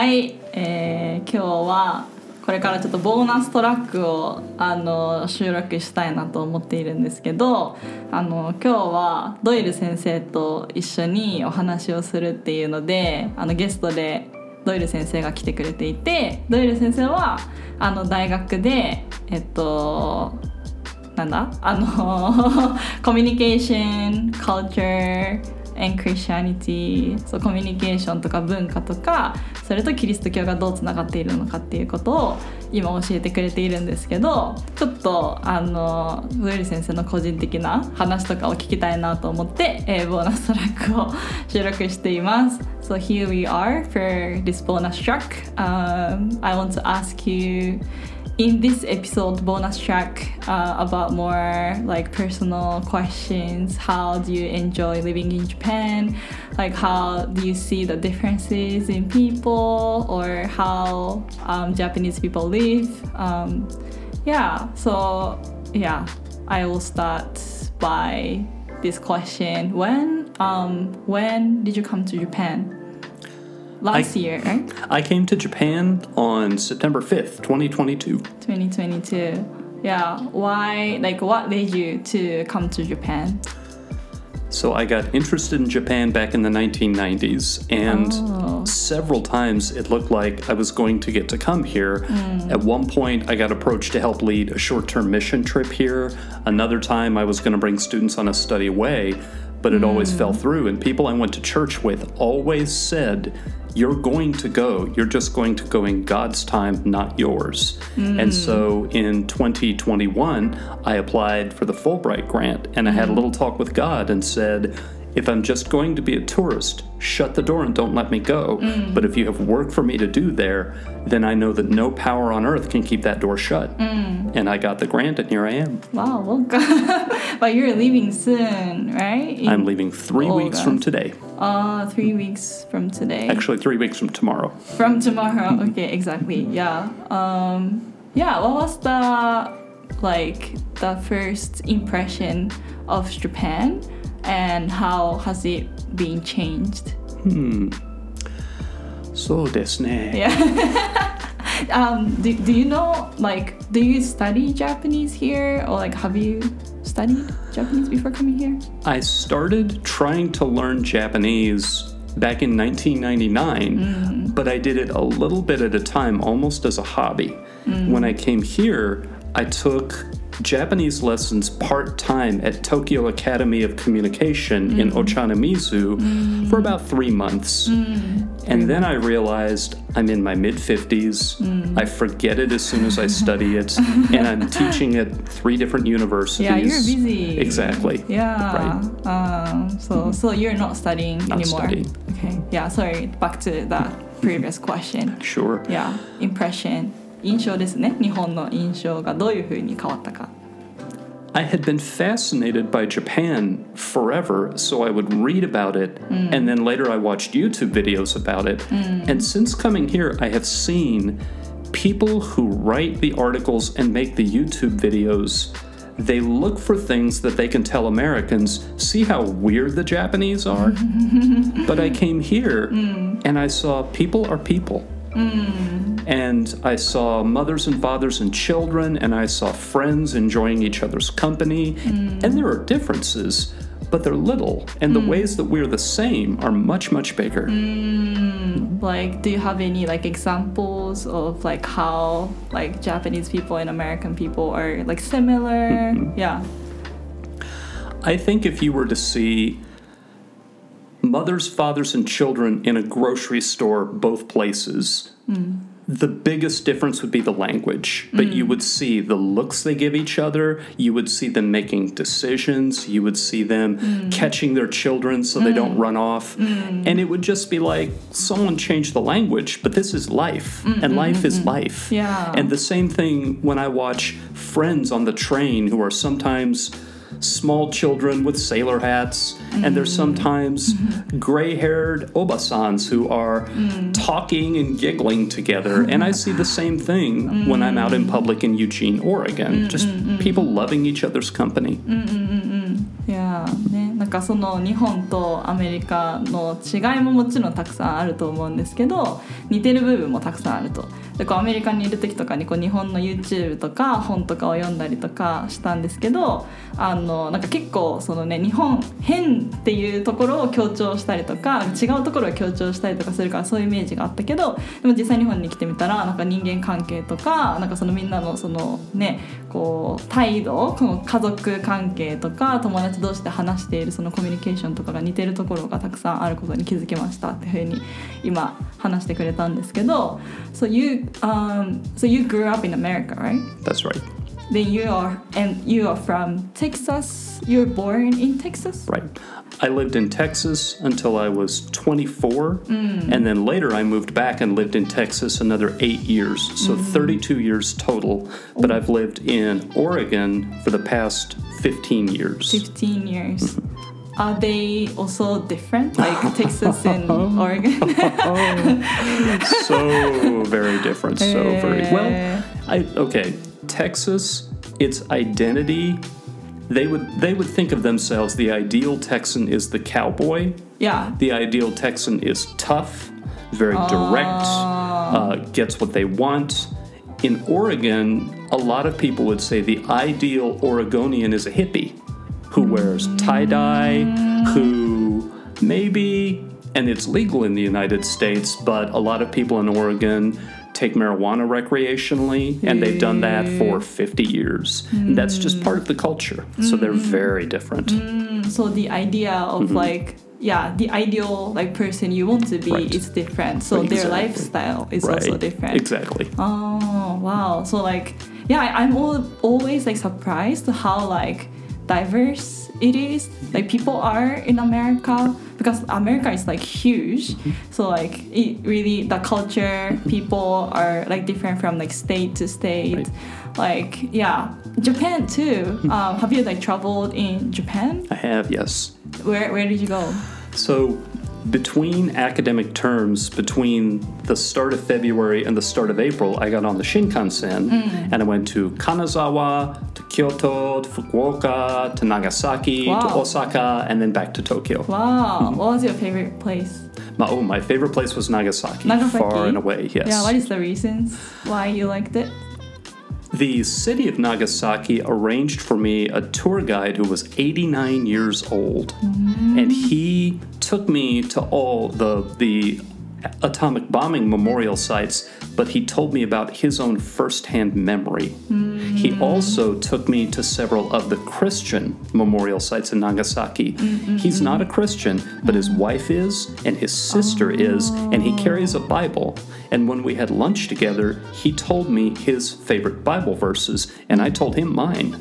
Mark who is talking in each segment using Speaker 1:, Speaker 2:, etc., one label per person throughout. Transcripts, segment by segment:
Speaker 1: はい、えー今日はこれからちょっとボーナストラックをあの収録したいなと思っているんですけどあの今日はドイル先生と一緒にお話をするっていうのであのゲストでドイル先生が来てくれていてドイル先生はあの大学でえっとなんだ？あの コミュニケーション、culture and Christianity そうコミュニケーションとか文化とかそれとキリスト教がどうつながっているのかっていうことを今教えてくれているんですけどちょっとあのウエル先生の個人的な話とかを聞きたいなと思って、えーボーナストラックを収録しています。So here we are for this bonus track. Um, I want to ask you in this episode bonus track uh, about more like personal questions. How do you enjoy living in japan? Like how do you see the differences in people? Or how um, japanese people live? Um, yeah so yeah. I will start by this question. When um, when did you come to japan last year right
Speaker 2: I came to Japan on September 5th, 2022.
Speaker 1: 2022 yeah why like what led you to come to japan
Speaker 2: So I got interested in Japan back in the 1990s, and
Speaker 1: Oh.
Speaker 2: several times it looked like I was going to get to come here. Mm. At one point, I got approached to help lead a short term mission trip here. Another time, I was going to bring students on a study away, but it always mm. fell through. And people I went to church with always said, You're going to go. You're just going to go in God's time, not yours. And so in 2021, I applied for the Fulbright grant and I had a mm. little talk with God and said, if I'm just going to be a tourist, shut the door and don't let me go. But if you have work for me to do there, then I know that no power on earth can keep that door shut. And I got the grant, and here I am.
Speaker 1: wow welcome but you're leaving soon right In-
Speaker 2: I'm leaving three weeks from today.
Speaker 1: uh three weeks from today
Speaker 2: Actually, three weeks from tomorrow.
Speaker 1: from tomorrow okay exactly yeah um yeah what was the like the first impression of japan and how has it been changed? Hmm.
Speaker 2: So desu
Speaker 1: yeah. Um do, do you know like do you study japanese here? Or like have you studied japanese before coming here?
Speaker 2: I started trying to learn Japanese back in 1999, mm. but I did it a little bit at a time, almost as a hobby. Mm. When I came here, I took Japanese lessons part time at Tokyo Academy of Communication in mm-hmm. Ochanomizu mm. for about three months. Mm. And then I realized I'm in my mid 50s. Mm. I forget it as soon as I study it, and I'm teaching at three different universities.
Speaker 1: yeah you're busy
Speaker 2: Exactly.
Speaker 1: Yeah.
Speaker 2: Right.
Speaker 1: Um, so mm-hmm. so you're not studying
Speaker 2: Not
Speaker 1: anymore.
Speaker 2: studying.
Speaker 1: Okay. Yeah. Sorry. Back to that previous question.
Speaker 2: Sure.
Speaker 1: Yeah. Impression. 印象ですね。日本の印象がどういう風に変わったか。
Speaker 2: I had been fascinated by Japan forever, so I would read about it, and then later I watched YouTube videos about it. And since coming here, I have seen people who write the articles and make the YouTube videos. They look for things that they can tell Americans, see how weird the Japanese are. but I came here and I saw people are people. Mm. And I saw mothers and fathers and children, and I saw friends enjoying each other's company. Mm. And there are differences, but they're little. And the mm. ways that we're the same are much, much bigger.
Speaker 1: Like, do you have any like examples of like how like Japanese people and American people are like similar? Mm-hmm. Yeah.
Speaker 2: I think if you were to see mothers, fathers, and children in a grocery store, both places, the biggest difference would be the language. But you would see the looks they give each other, you would see them making decisions, you would see them catching their children so they don't run off. And it would just be like someone changed the language, but this is life, and life is life.
Speaker 1: Yeah.
Speaker 2: And the same thing when I watch friends on the train who are sometimes small children with sailor hats, and there's sometimes gray haired obasans who are talking and giggling together. And I see the same thing when I'm out in public in Eugene, Oregon. Just people loving each other's company.
Speaker 1: いやーね、なんか かその日本とアメリカの違いももちろんたくさんあると思うんですけど似てる部分もたくさんあると。 でこうアメリカにいる時とかにこう日本の YouTube とか本とかを読んだりとかしたんですけどあのなんか結構そのね日本変っていうところを強調したりとか違うところを強調したりとかするからそういうイメージがあったけどでも実際日本に来てみたらなんか人間関係とかなんかそのみんなのそのねこう態度この家族関係とか友達同士で話しているそのコミュニケーションとかが似てるところがたくさんあることに気づきましたっていうふうに今話してくれたんですけど So you, um, so you grew up in America, right?
Speaker 2: That's right.
Speaker 1: Then you are and you are from Texas. You were born in Texas.
Speaker 2: Right. I lived in Texas until I was 24, mm. and then later I moved back and lived in Texas another eight years, so mm. 32 years total. But oh. I've lived in Oregon for the past 15 years.
Speaker 1: 15 years. Mm-hmm. Are they also different, like Texas and Oregon?
Speaker 2: so very different. So very well. I okay. Texas, its identity. They would they would think of themselves. The ideal Texan is the cowboy.
Speaker 1: yeah.
Speaker 2: The ideal Texan is tough, very direct, uh, gets what they want. In Oregon, a lot of people would say the ideal Oregonian is a hippie who wears tie dye, who maybe, and it's legal in the United States, but a lot of people in Oregon take marijuana recreationally, and they've done that for mm. 50 years. And that's just part of the culture. So they're mm. very different. Mm.
Speaker 1: So the idea of mm-hmm. like yeah, the ideal like person you want to be
Speaker 2: Right.
Speaker 1: is different. So their lifestyle is also different.
Speaker 2: Exactly.
Speaker 1: Oh wow! So like, yeah, I'm all, always like surprised how like diverse it is. Like people are in America because America is like huge. So like it really the culture, people are like different from like state to state.
Speaker 2: Right.
Speaker 1: Like yeah, Japan too. um, have you like traveled in Japan?
Speaker 2: I have, yes.
Speaker 1: Where where did you go?
Speaker 2: So, between academic terms, between the start of February and the start of April, I got on the Shinkansen and I went to Kanazawa, Kyoto, to Fukuoka, to Nagasaki, to Osaka, and then back to Tokyo.
Speaker 1: Wow, mm-hmm. what was your favorite place?
Speaker 2: My, oh, my favorite place was Nagasaki,
Speaker 1: Nagasaki?
Speaker 2: far and away, yes.
Speaker 1: Yeah, what is the reasons why you liked it?
Speaker 2: The city of Nagasaki arranged for me a tour guide who was 89 years old, mm-hmm. and he took me to all the the atomic bombing memorial sites, but he told me about his own firsthand memory. Hmm. He mm. also took me to several of the Christian memorial sites in Nagasaki. Mm, mm, He's not a Christian, but his wife is, and his sister is, and he carries a Bible. And when we had lunch together, he told me his favorite Bible verses, and I told him mine.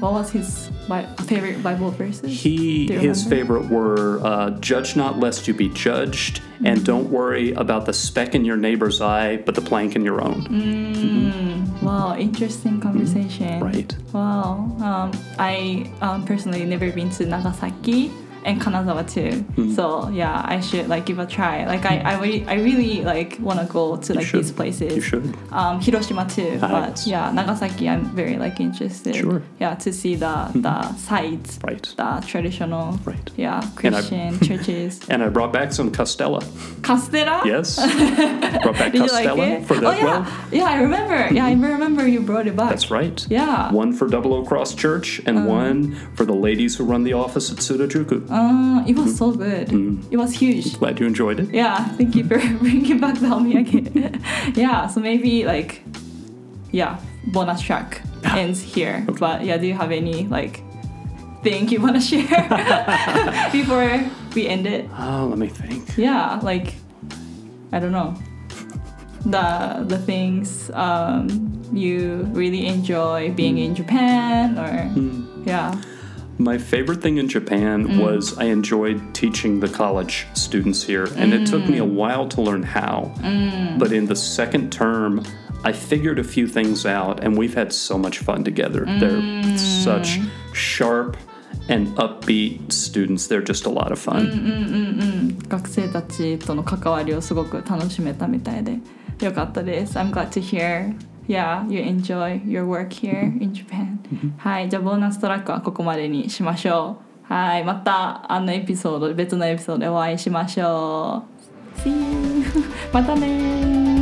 Speaker 1: What was his Bi- favorite Bible verses?
Speaker 2: He his favorite were uh, "Judge not, lest you be judged," and "Don't worry about the speck in your neighbor's eye, but the plank in your own." Mm-hmm.
Speaker 1: Wow, interesting conversation.
Speaker 2: Right.
Speaker 1: Wow. Um, I um, personally never been to Nagasaki and Kanazawa too.
Speaker 2: Hmm.
Speaker 1: So yeah, I should like give a try. Like I, I really, I really like want to go to like these places.
Speaker 2: You should.
Speaker 1: Um, Hiroshima too,
Speaker 2: Ah,
Speaker 1: but yeah, Nagasaki I'm very like interested.
Speaker 2: Sure.
Speaker 1: Yeah, to see the the sites,
Speaker 2: Right.
Speaker 1: the traditional,
Speaker 2: Right.
Speaker 1: yeah,
Speaker 2: And I-
Speaker 1: Christian churches.
Speaker 2: And I brought back some Castella.
Speaker 1: Castella.
Speaker 2: Yes, brought back
Speaker 1: Did like
Speaker 2: Castella
Speaker 1: it?
Speaker 2: for the
Speaker 1: oh yeah,
Speaker 2: well.
Speaker 1: yeah, I remember. Yeah, I remember you brought it back.
Speaker 2: That's right.
Speaker 1: Yeah.
Speaker 2: One for Double O Cross Church and one for the ladies who run the office at Tsudajuku.
Speaker 1: Uh, it was so good. Mm. It was huge.
Speaker 2: Glad you enjoyed it.
Speaker 1: Yeah, thank you for bringing back the omiyage. yeah, so maybe like, yeah, bonus track ah. ends here. But yeah, do you have any like thing you want to share before we end it?
Speaker 2: Oh, let me think.
Speaker 1: Yeah, like I don't know the the things um, you really enjoy being mm. in Japan or mm. yeah.
Speaker 2: My favorite thing in Japan
Speaker 1: Mm.
Speaker 2: was I enjoyed teaching the college students here, and it took me a
Speaker 1: Mm.
Speaker 2: while to learn how. But in the second term, I figured a few things out, and we've had so much fun together. They're
Speaker 1: Mm.
Speaker 2: such sharp and upbeat students. They're just a lot of fun.
Speaker 1: Mm. 学生たちとの関わりをすごく楽しめたみたいでよかったです。I'm glad to hear. Yeah, you enjoy your work here in Japan. はい、じゃあボーナストラックはここまでにしましょう。はいまたあのエピソード別のエピソードでお会いしましょう。See you! またね